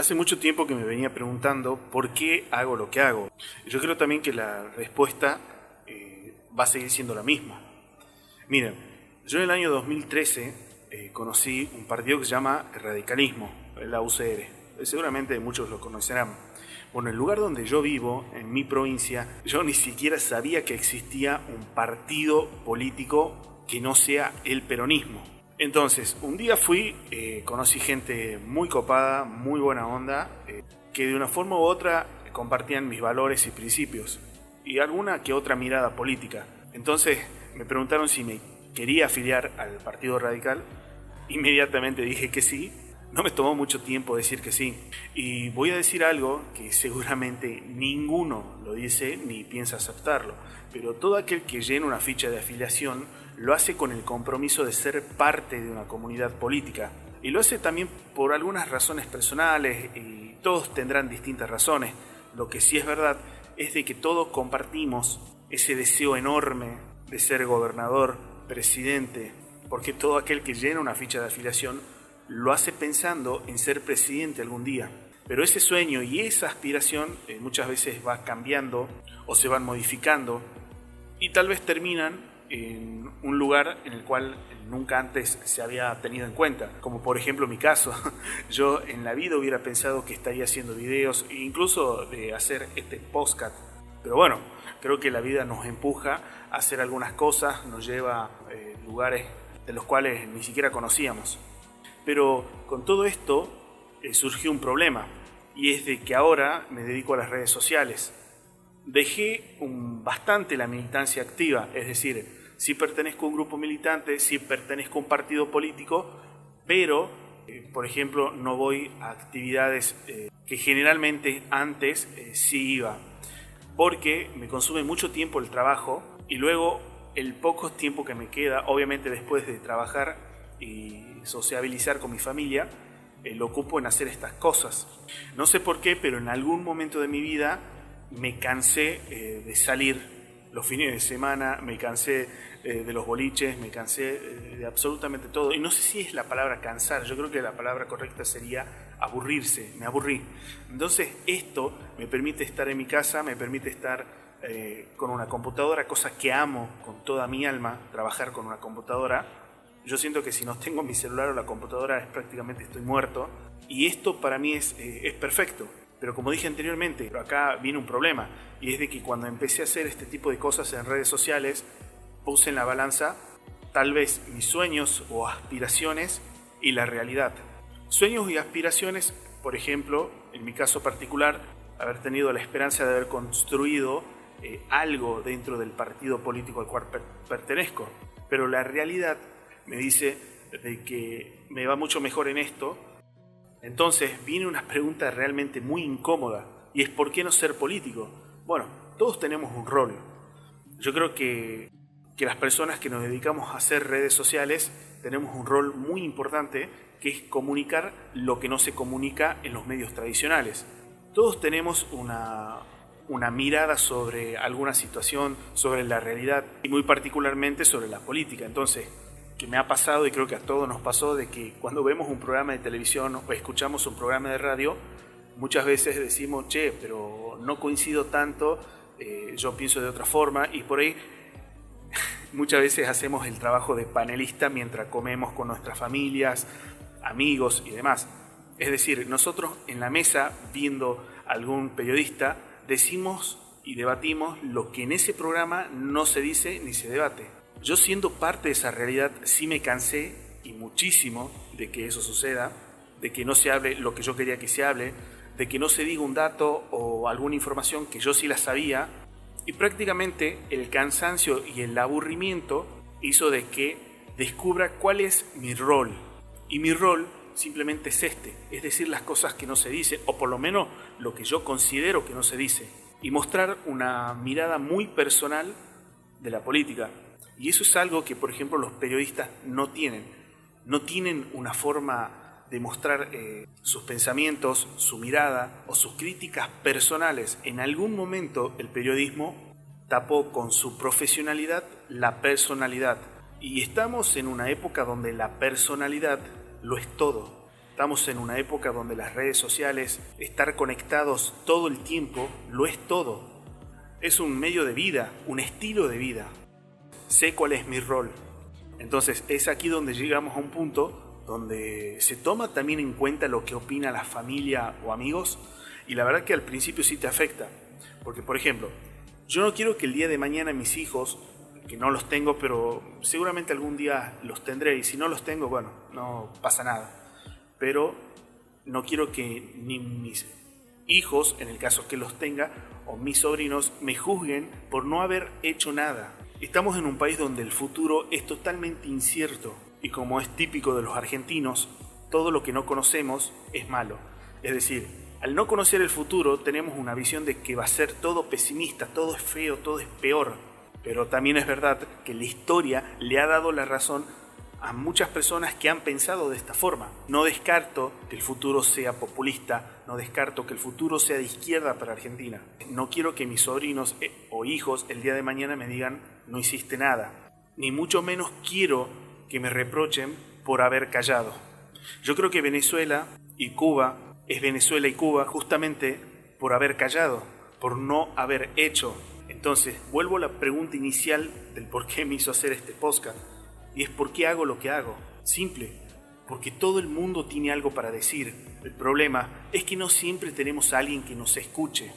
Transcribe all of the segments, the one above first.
Hace mucho tiempo que me venía preguntando por qué hago lo que hago. Yo creo también que la respuesta eh, va a seguir siendo la misma. Miren, yo en el año 2013 eh, conocí un partido que se llama Radicalismo, la UCR. Seguramente muchos lo conocerán. Bueno, en el lugar donde yo vivo, en mi provincia, yo ni siquiera sabía que existía un partido político que no sea el peronismo. Entonces, un día fui, eh, conocí gente muy copada, muy buena onda, eh, que de una forma u otra compartían mis valores y principios, y alguna que otra mirada política. Entonces, me preguntaron si me quería afiliar al Partido Radical. Inmediatamente dije que sí. No me tomó mucho tiempo decir que sí. Y voy a decir algo que seguramente ninguno lo dice ni piensa aceptarlo. Pero todo aquel que llena una ficha de afiliación lo hace con el compromiso de ser parte de una comunidad política. Y lo hace también por algunas razones personales y todos tendrán distintas razones. Lo que sí es verdad es de que todos compartimos ese deseo enorme de ser gobernador, presidente, porque todo aquel que llena una ficha de afiliación lo hace pensando en ser presidente algún día. Pero ese sueño y esa aspiración eh, muchas veces va cambiando o se van modificando y tal vez terminan en un lugar en el cual nunca antes se había tenido en cuenta, como por ejemplo mi caso. Yo en la vida hubiera pensado que estaría haciendo videos e incluso de hacer este podcast, pero bueno, creo que la vida nos empuja a hacer algunas cosas, nos lleva a eh, lugares de los cuales ni siquiera conocíamos. Pero con todo esto eh, surgió un problema y es de que ahora me dedico a las redes sociales. Dejé un, bastante la militancia activa, es decir, si pertenezco a un grupo militante, si pertenezco a un partido político, pero, eh, por ejemplo, no voy a actividades eh, que generalmente antes eh, sí iba, porque me consume mucho tiempo el trabajo y luego el poco tiempo que me queda, obviamente después de trabajar y sociabilizar con mi familia, lo ocupo en hacer estas cosas. No sé por qué, pero en algún momento de mi vida me cansé de salir los fines de semana, me cansé eh, de los boliches, me cansé eh, de absolutamente todo. Y no sé si es la palabra cansar, yo creo que la palabra correcta sería aburrirse, me aburrí. Entonces esto me permite estar en mi casa, me permite estar eh, con una computadora, cosa que amo con toda mi alma, trabajar con una computadora. Yo siento que si no tengo mi celular o la computadora es prácticamente estoy muerto. Y esto para mí es, es perfecto. Pero como dije anteriormente, acá viene un problema, y es de que cuando empecé a hacer este tipo de cosas en redes sociales, puse en la balanza tal vez mis sueños o aspiraciones y la realidad. Sueños y aspiraciones, por ejemplo, en mi caso particular, haber tenido la esperanza de haber construido eh, algo dentro del partido político al cual pertenezco. Pero la realidad me dice de que me va mucho mejor en esto entonces viene una pregunta realmente muy incómoda y es ¿por qué no ser político? Bueno, todos tenemos un rol. Yo creo que, que las personas que nos dedicamos a hacer redes sociales tenemos un rol muy importante que es comunicar lo que no se comunica en los medios tradicionales. Todos tenemos una, una mirada sobre alguna situación, sobre la realidad y muy particularmente sobre la política. Entonces, que me ha pasado y creo que a todos nos pasó de que cuando vemos un programa de televisión o escuchamos un programa de radio, muchas veces decimos, che, pero no coincido tanto, eh, yo pienso de otra forma y por ahí muchas veces hacemos el trabajo de panelista mientras comemos con nuestras familias, amigos y demás. Es decir, nosotros en la mesa, viendo algún periodista, decimos y debatimos lo que en ese programa no se dice ni se debate. Yo siendo parte de esa realidad sí me cansé y muchísimo de que eso suceda, de que no se hable lo que yo quería que se hable, de que no se diga un dato o alguna información que yo sí la sabía y prácticamente el cansancio y el aburrimiento hizo de que descubra cuál es mi rol. Y mi rol simplemente es este, es decir las cosas que no se dicen, o por lo menos lo que yo considero que no se dice, y mostrar una mirada muy personal de la política, y eso es algo que, por ejemplo, los periodistas no tienen. No tienen una forma de mostrar eh, sus pensamientos, su mirada o sus críticas personales. En algún momento el periodismo tapó con su profesionalidad la personalidad. Y estamos en una época donde la personalidad lo es todo. Estamos en una época donde las redes sociales, estar conectados todo el tiempo, lo es todo. Es un medio de vida, un estilo de vida. Sé cuál es mi rol. Entonces es aquí donde llegamos a un punto donde se toma también en cuenta lo que opina la familia o amigos y la verdad que al principio sí te afecta. Porque por ejemplo, yo no quiero que el día de mañana mis hijos, que no los tengo, pero seguramente algún día los tendré y si no los tengo, bueno, no pasa nada pero no quiero que ni mis hijos, en el caso que los tenga, o mis sobrinos, me juzguen por no haber hecho nada. Estamos en un país donde el futuro es totalmente incierto y como es típico de los argentinos, todo lo que no conocemos es malo. Es decir, al no conocer el futuro tenemos una visión de que va a ser todo pesimista, todo es feo, todo es peor. Pero también es verdad que la historia le ha dado la razón a muchas personas que han pensado de esta forma. No descarto que el futuro sea populista, no descarto que el futuro sea de izquierda para Argentina. No quiero que mis sobrinos eh, o hijos el día de mañana me digan no hiciste nada. Ni mucho menos quiero que me reprochen por haber callado. Yo creo que Venezuela y Cuba es Venezuela y Cuba justamente por haber callado, por no haber hecho. Entonces, vuelvo a la pregunta inicial del por qué me hizo hacer este podcast y es por qué hago lo que hago. Simple, porque todo el mundo tiene algo para decir. El problema es que no siempre tenemos a alguien que nos escuche.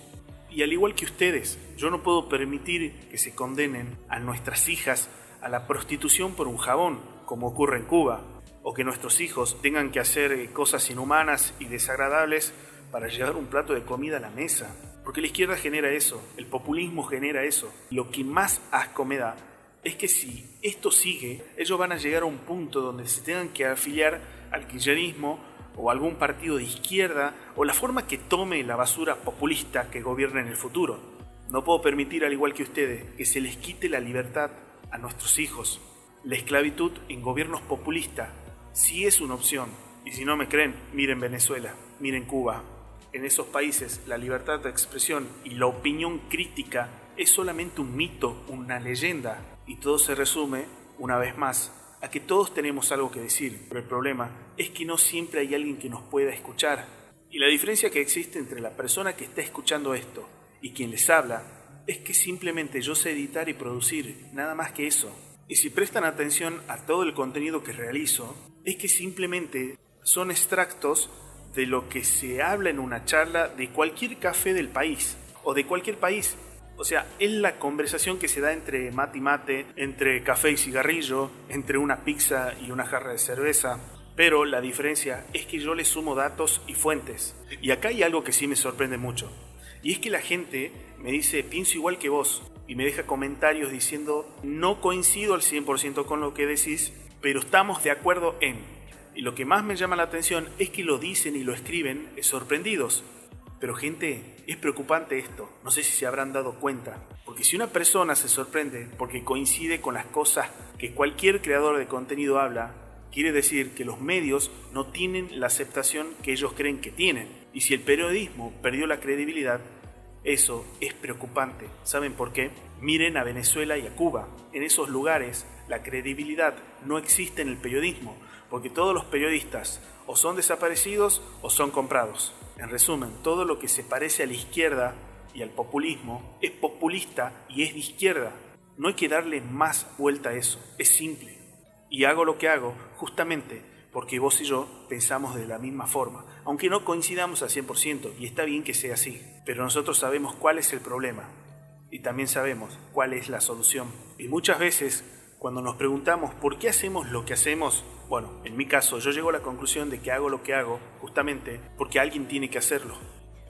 Y al igual que ustedes, yo no puedo permitir que se condenen a nuestras hijas a la prostitución por un jabón, como ocurre en Cuba, o que nuestros hijos tengan que hacer cosas inhumanas y desagradables para llevar un plato de comida a la mesa. Porque la izquierda genera eso, el populismo genera eso. Lo que más asco me da es que si esto sigue, ellos van a llegar a un punto donde se tengan que afiliar al kirchnerismo o algún partido de izquierda o la forma que tome la basura populista que gobierna en el futuro. No puedo permitir, al igual que ustedes, que se les quite la libertad a nuestros hijos. La esclavitud en gobiernos populistas sí es una opción. Y si no me creen, miren Venezuela, miren Cuba. En esos países la libertad de expresión y la opinión crítica es solamente un mito, una leyenda, y todo se resume, una vez más, a que todos tenemos algo que decir, pero el problema es que no siempre hay alguien que nos pueda escuchar. Y la diferencia que existe entre la persona que está escuchando esto y quien les habla es que simplemente yo sé editar y producir, nada más que eso. Y si prestan atención a todo el contenido que realizo, es que simplemente son extractos de lo que se habla en una charla de cualquier café del país o de cualquier país o sea, es la conversación que se da entre mate y mate, entre café y cigarrillo, entre una pizza y una jarra de cerveza. Pero la diferencia es que yo le sumo datos y fuentes. Y acá hay algo que sí me sorprende mucho. Y es que la gente me dice, pienso igual que vos. Y me deja comentarios diciendo, no coincido al 100% con lo que decís, pero estamos de acuerdo en. Y lo que más me llama la atención es que lo dicen y lo escriben sorprendidos. Pero gente, es preocupante esto, no sé si se habrán dado cuenta, porque si una persona se sorprende porque coincide con las cosas que cualquier creador de contenido habla, quiere decir que los medios no tienen la aceptación que ellos creen que tienen. Y si el periodismo perdió la credibilidad, eso es preocupante. ¿Saben por qué? Miren a Venezuela y a Cuba. En esos lugares la credibilidad no existe en el periodismo, porque todos los periodistas o son desaparecidos o son comprados. En resumen, todo lo que se parece a la izquierda y al populismo es populista y es de izquierda. No hay que darle más vuelta a eso, es simple. Y hago lo que hago justamente porque vos y yo pensamos de la misma forma, aunque no coincidamos al 100%, y está bien que sea así, pero nosotros sabemos cuál es el problema y también sabemos cuál es la solución. Y muchas veces, cuando nos preguntamos por qué hacemos lo que hacemos, bueno, en mi caso yo llego a la conclusión de que hago lo que hago justamente porque alguien tiene que hacerlo.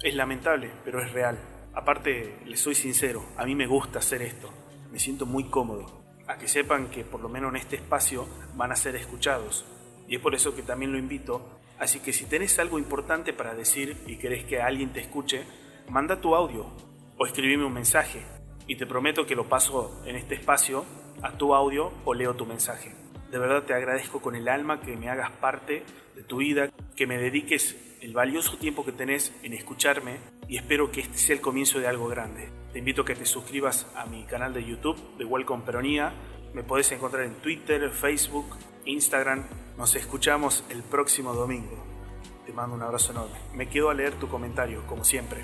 Es lamentable, pero es real. Aparte, les soy sincero, a mí me gusta hacer esto. Me siento muy cómodo. A que sepan que por lo menos en este espacio van a ser escuchados. Y es por eso que también lo invito. Así que si tenés algo importante para decir y querés que alguien te escuche, manda tu audio o escribime un mensaje. Y te prometo que lo paso en este espacio a tu audio o leo tu mensaje. De verdad te agradezco con el alma que me hagas parte de tu vida, que me dediques el valioso tiempo que tenés en escucharme y espero que este sea el comienzo de algo grande. Te invito a que te suscribas a mi canal de YouTube de Welcome Peronía. Me podés encontrar en Twitter, Facebook, Instagram. Nos escuchamos el próximo domingo. Te mando un abrazo enorme. Me quedo a leer tu comentario, como siempre.